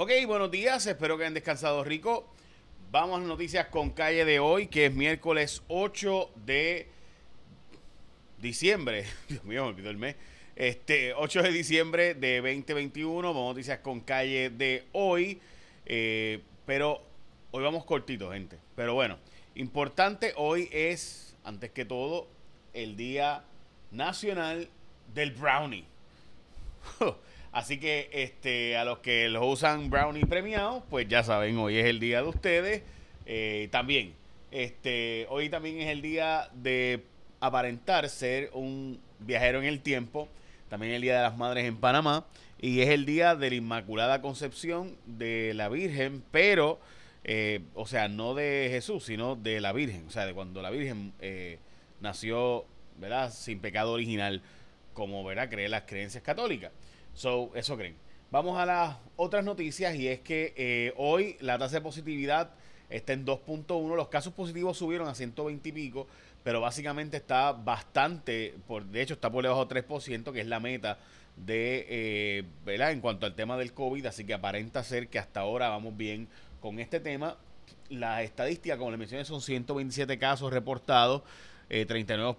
Ok, buenos días, espero que hayan descansado rico. Vamos a noticias con calle de hoy, que es miércoles 8 de diciembre. Dios mío, me olvidó el mes. Este, 8 de diciembre de 2021. Vamos a noticias con calle de hoy. Eh, pero hoy vamos cortito, gente. Pero bueno, importante hoy es, antes que todo, el Día Nacional del Brownie. Así que este, a los que los usan brownie premiados, pues ya saben, hoy es el día de ustedes. Eh, también, este, hoy también es el día de aparentar ser un viajero en el tiempo. También el día de las madres en Panamá. Y es el día de la Inmaculada Concepción de la Virgen, pero, eh, o sea, no de Jesús, sino de la Virgen. O sea, de cuando la Virgen eh, nació, ¿verdad? Sin pecado original, como, ¿verdad? Creen las creencias católicas. So, eso creen. Vamos a las otras noticias y es que eh, hoy la tasa de positividad está en 2.1. Los casos positivos subieron a 120 y pico, pero básicamente está bastante, por, de hecho está por debajo de 3%, que es la meta de, eh, ¿verdad? En cuanto al tema del COVID, así que aparenta ser que hasta ahora vamos bien con este tema. Las estadísticas, como les mencioné, son 127 casos reportados, 39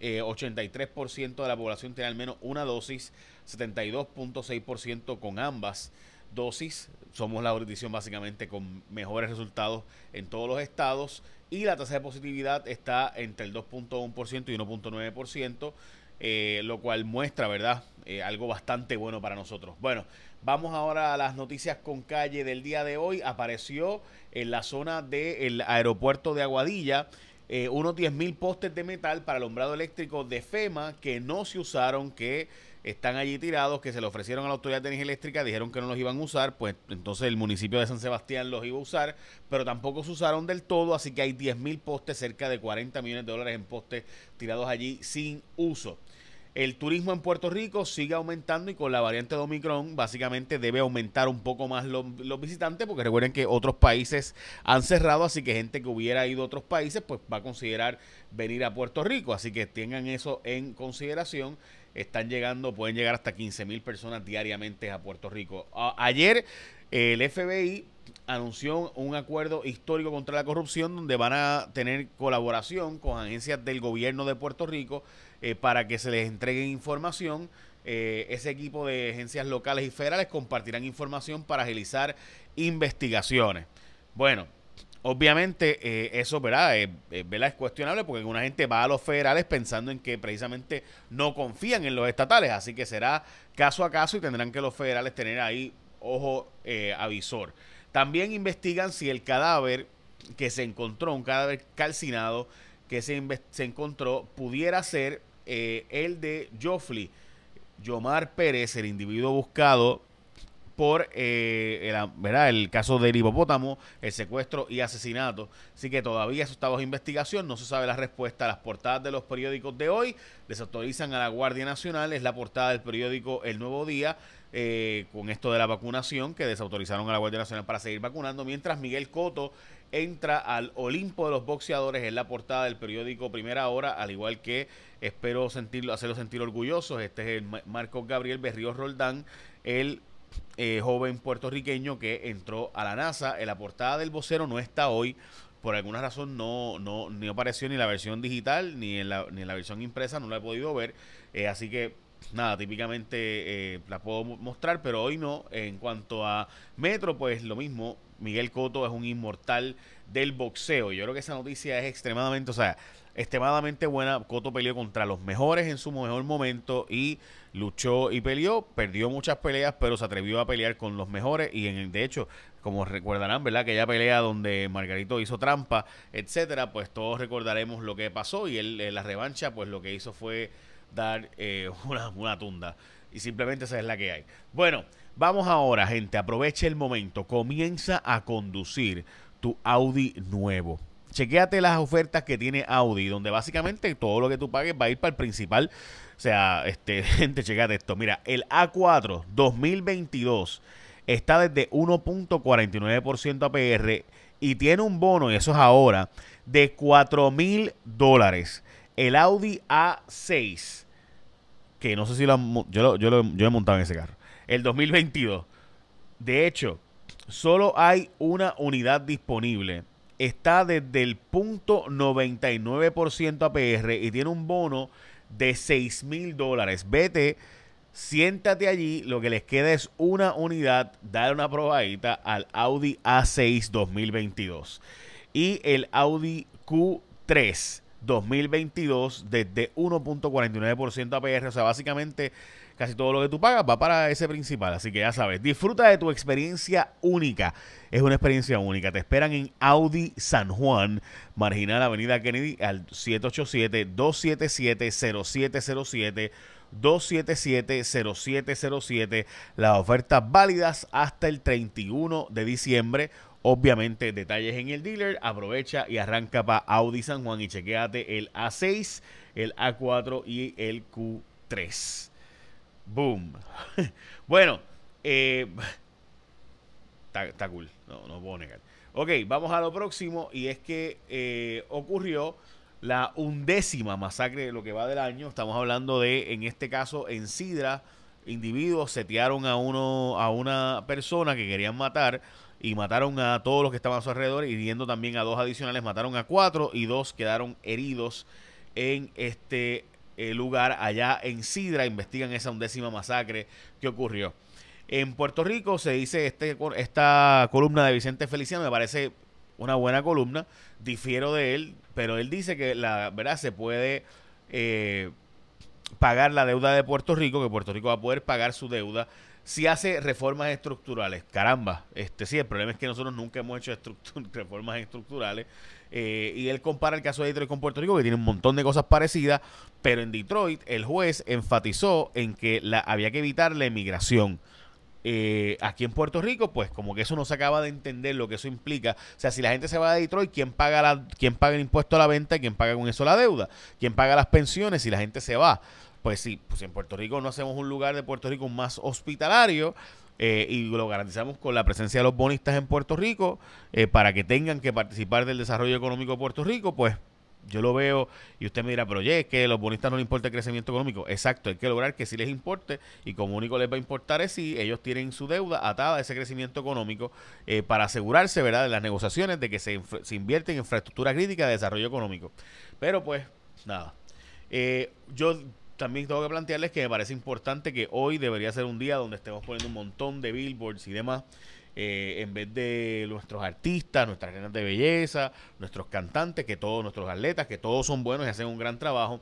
eh, hospitalizaciones, 83% eh, de la población tiene al menos una dosis, 72.6% con ambas dosis. Somos la jurisdicción básicamente con mejores resultados en todos los estados y la tasa de positividad está entre el 2.1% y 1.9%, eh, lo cual muestra, ¿verdad? Eh, algo bastante bueno para nosotros. Bueno, vamos ahora a las noticias con calle del día de hoy. Apareció en la zona del aeropuerto de Aguadilla eh, unos 10.000 postes de metal para alumbrado eléctrico de FEMA que no se usaron, que están allí tirados, que se le ofrecieron a la Autoridad de Energía Eléctrica, dijeron que no los iban a usar, pues entonces el municipio de San Sebastián los iba a usar, pero tampoco se usaron del todo, así que hay 10.000 postes, cerca de 40 millones de dólares en postes tirados allí sin uso. El turismo en Puerto Rico sigue aumentando y con la variante de Omicron básicamente debe aumentar un poco más los, visitantes porque recuerden que otros países han cerrado, así que gente que hubiera ido a otros países pues va a considerar venir a Puerto Rico, así que tengan eso en consideración. Están llegando, pueden llegar hasta 15 mil personas diariamente a Puerto Rico. ayer el FBI anunció un acuerdo histórico contra la corrupción donde van a tener colaboración con agencias del gobierno de Puerto Rico eh, para que se les entregue información. Eh, ese equipo de agencias locales y federales compartirán información para agilizar investigaciones. Bueno, obviamente eh, eso ¿verdad? es cuestionable porque una gente va a los federales pensando en que precisamente no confían en los estatales, así que será caso a caso y tendrán que los federales tener ahí ojo avisor. También investigan si el cadáver que se encontró, un cadáver calcinado que se, se encontró, pudiera ser eh, el de Joffrey, Yomar Pérez, el individuo buscado por eh, el, ¿verdad? el caso del hipopótamo, el secuestro y asesinato. Así que todavía eso está bajo investigación, no se sabe la respuesta. Las portadas de los periódicos de hoy desautorizan a la Guardia Nacional, es la portada del periódico El Nuevo Día. Eh, con esto de la vacunación, que desautorizaron a la Guardia Nacional para seguir vacunando, mientras Miguel Coto entra al Olimpo de los boxeadores en la portada del periódico Primera Hora, al igual que espero sentirlo, hacerlo sentir orgullosos. Este es el Marcos Gabriel Berrío Roldán, el eh, joven puertorriqueño que entró a la NASA. En la portada del vocero no está hoy. Por alguna razón no, no ni apareció ni la versión digital ni en la, ni en la versión impresa, no la he podido ver. Eh, así que nada, típicamente eh, la puedo mostrar, pero hoy no. En cuanto a Metro, pues lo mismo. Miguel Coto es un inmortal del boxeo. Yo creo que esa noticia es extremadamente, o sea, extremadamente buena. Coto peleó contra los mejores en su mejor momento y luchó y peleó. Perdió muchas peleas, pero se atrevió a pelear con los mejores. Y en, de hecho, como recordarán, ¿verdad? Aquella pelea donde Margarito hizo trampa, etcétera, pues todos recordaremos lo que pasó. Y él, en la revancha, pues lo que hizo fue dar eh, una, una tunda. Y simplemente esa es la que hay. Bueno, vamos ahora, gente. Aproveche el momento. Comienza a conducir tu Audi nuevo. Chequéate las ofertas que tiene Audi, donde básicamente todo lo que tú pagues va a ir para el principal. O sea, este, gente, chequéate esto. Mira, el A4 2022 está desde 1.49% APR y tiene un bono, y eso es ahora, de 4 mil dólares el Audi A6, que no sé si lo, yo, lo, yo, yo he montado en ese carro, el 2022, de hecho, solo hay una unidad disponible. Está desde el punto 99% APR y tiene un bono de 6 mil dólares. Vete, siéntate allí. Lo que les queda es una unidad. Dale una probadita al Audi A6 2022 y el Audi Q3 2022 desde 1.49% APR. O sea, básicamente casi todo lo que tú pagas va para ese principal. Así que ya sabes, disfruta de tu experiencia única. Es una experiencia única. Te esperan en Audi San Juan, Marginal Avenida Kennedy, al 787-277-0707. 277-0707. Las ofertas válidas hasta el 31 de diciembre. Obviamente, detalles en el dealer. Aprovecha y arranca para Audi San Juan y chequeate el A6, el A4 y el Q3. Boom. bueno, eh, está, cool. No, no puedo negar. Ok, vamos a lo próximo. Y es que eh, ocurrió la undécima masacre de lo que va del año. Estamos hablando de, en este caso, en Sidra, individuos setearon a uno, a una persona que querían matar y mataron a todos los que estaban a su alrededor, hiriendo también a dos adicionales, mataron a cuatro y dos quedaron heridos en este eh, lugar allá en Sidra, investigan esa undécima masacre que ocurrió. En Puerto Rico se dice este, esta columna de Vicente Feliciano, me parece una buena columna, difiero de él, pero él dice que la verdad se puede eh, pagar la deuda de Puerto Rico, que Puerto Rico va a poder pagar su deuda si hace reformas estructurales. Caramba, este sí, el problema es que nosotros nunca hemos hecho reformas estructurales. Eh, y él compara el caso de Detroit con Puerto Rico, que tiene un montón de cosas parecidas, pero en Detroit el juez enfatizó en que la, había que evitar la emigración. Eh, aquí en Puerto Rico, pues como que eso no se acaba de entender lo que eso implica. O sea, si la gente se va de Detroit, ¿quién paga, la, quién paga el impuesto a la venta y quién paga con eso la deuda? ¿Quién paga las pensiones si la gente se va? Pues sí, pues en Puerto Rico no hacemos un lugar de Puerto Rico más hospitalario eh, y lo garantizamos con la presencia de los bonistas en Puerto Rico eh, para que tengan que participar del desarrollo económico de Puerto Rico, pues yo lo veo y usted me dirá, pero oye, es que a los bonistas no les importa el crecimiento económico. Exacto, hay que lograr que sí les importe y como único les va a importar es si ellos tienen su deuda atada a ese crecimiento económico eh, para asegurarse, ¿verdad?, de las negociaciones de que se, se invierte en infraestructura crítica de desarrollo económico. Pero pues, nada. yo también tengo que plantearles que me parece importante que hoy debería ser un día donde estemos poniendo un montón de billboards y demás. Eh, en vez de nuestros artistas, nuestras reinas de belleza, nuestros cantantes, que todos nuestros atletas, que todos son buenos y hacen un gran trabajo.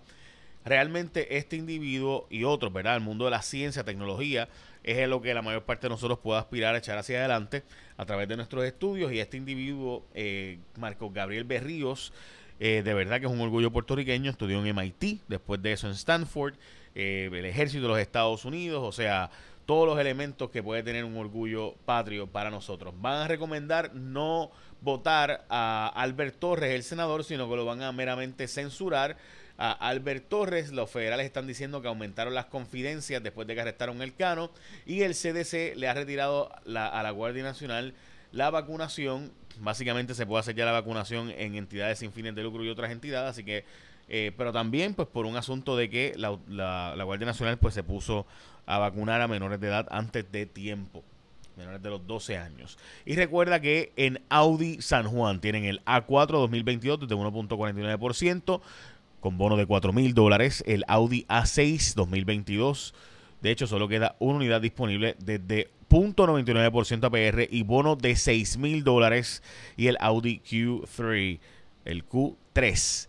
Realmente este individuo y otros, ¿verdad? El mundo de la ciencia, tecnología, es lo que la mayor parte de nosotros pueda aspirar a echar hacia adelante a través de nuestros estudios. Y este individuo, eh, Marco Gabriel Berríos, eh, de verdad que es un orgullo puertorriqueño. Estudió en MIT, después de eso en Stanford, eh, el ejército de los Estados Unidos, o sea, todos los elementos que puede tener un orgullo patrio para nosotros. Van a recomendar no votar a Albert Torres, el senador, sino que lo van a meramente censurar. A Albert Torres, los federales están diciendo que aumentaron las confidencias después de que arrestaron el Cano y el CDC le ha retirado a la Guardia Nacional la vacunación básicamente se puede hacer ya la vacunación en entidades sin fines de lucro y otras entidades, así que, eh, pero también pues por un asunto de que la, la, Guardia Nacional pues se puso a vacunar a menores de edad antes de tiempo menores de los 12 años. Y recuerda que en Audi San Juan tienen el A4 2022 desde 1.49% con bono de 4 mil dólares, el Audi A6 2022. De hecho, solo queda una unidad disponible desde 0.99% APR y bono de 6 mil dólares y el Audi Q3, el Q3.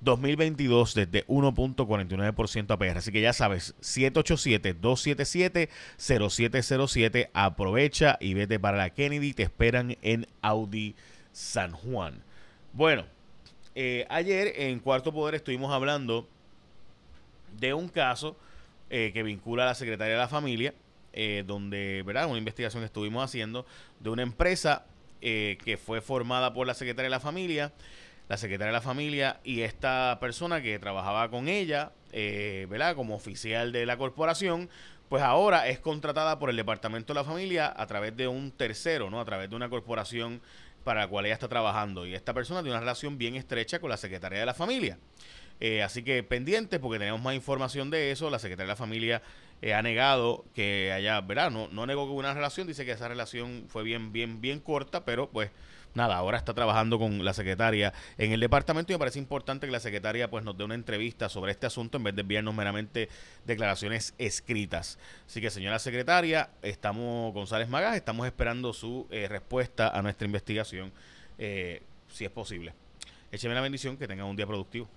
2022 desde 1.49% APR. Así que ya sabes, 787-277-0707. Aprovecha y vete para la Kennedy. Te esperan en Audi San Juan. Bueno, eh, ayer en Cuarto Poder estuvimos hablando de un caso eh, que vincula a la secretaria de la familia eh, donde, ¿verdad? Una investigación que estuvimos haciendo de una empresa eh, que fue formada por la secretaria de la familia, la secretaria de la familia y esta persona que trabajaba con ella, eh, ¿verdad? Como oficial de la corporación, pues ahora es contratada por el Departamento de la Familia a través de un tercero, ¿no? A través de una corporación para la cual ella está trabajando. Y esta persona tiene una relación bien estrecha con la Secretaría de la Familia. así que pendiente porque tenemos más información de eso. La Secretaría de la Familia eh, ha negado que haya, ¿verdad? No, no negó que una relación, dice que esa relación fue bien, bien, bien corta, pero pues nada, ahora está trabajando con la secretaria en el departamento y me parece importante que la secretaria pues nos dé una entrevista sobre este asunto en vez de enviarnos meramente declaraciones escritas. Así que señora secretaria, estamos, González Magas, estamos esperando su eh, respuesta a nuestra investigación, eh, si es posible. Écheme la bendición, que tenga un día productivo.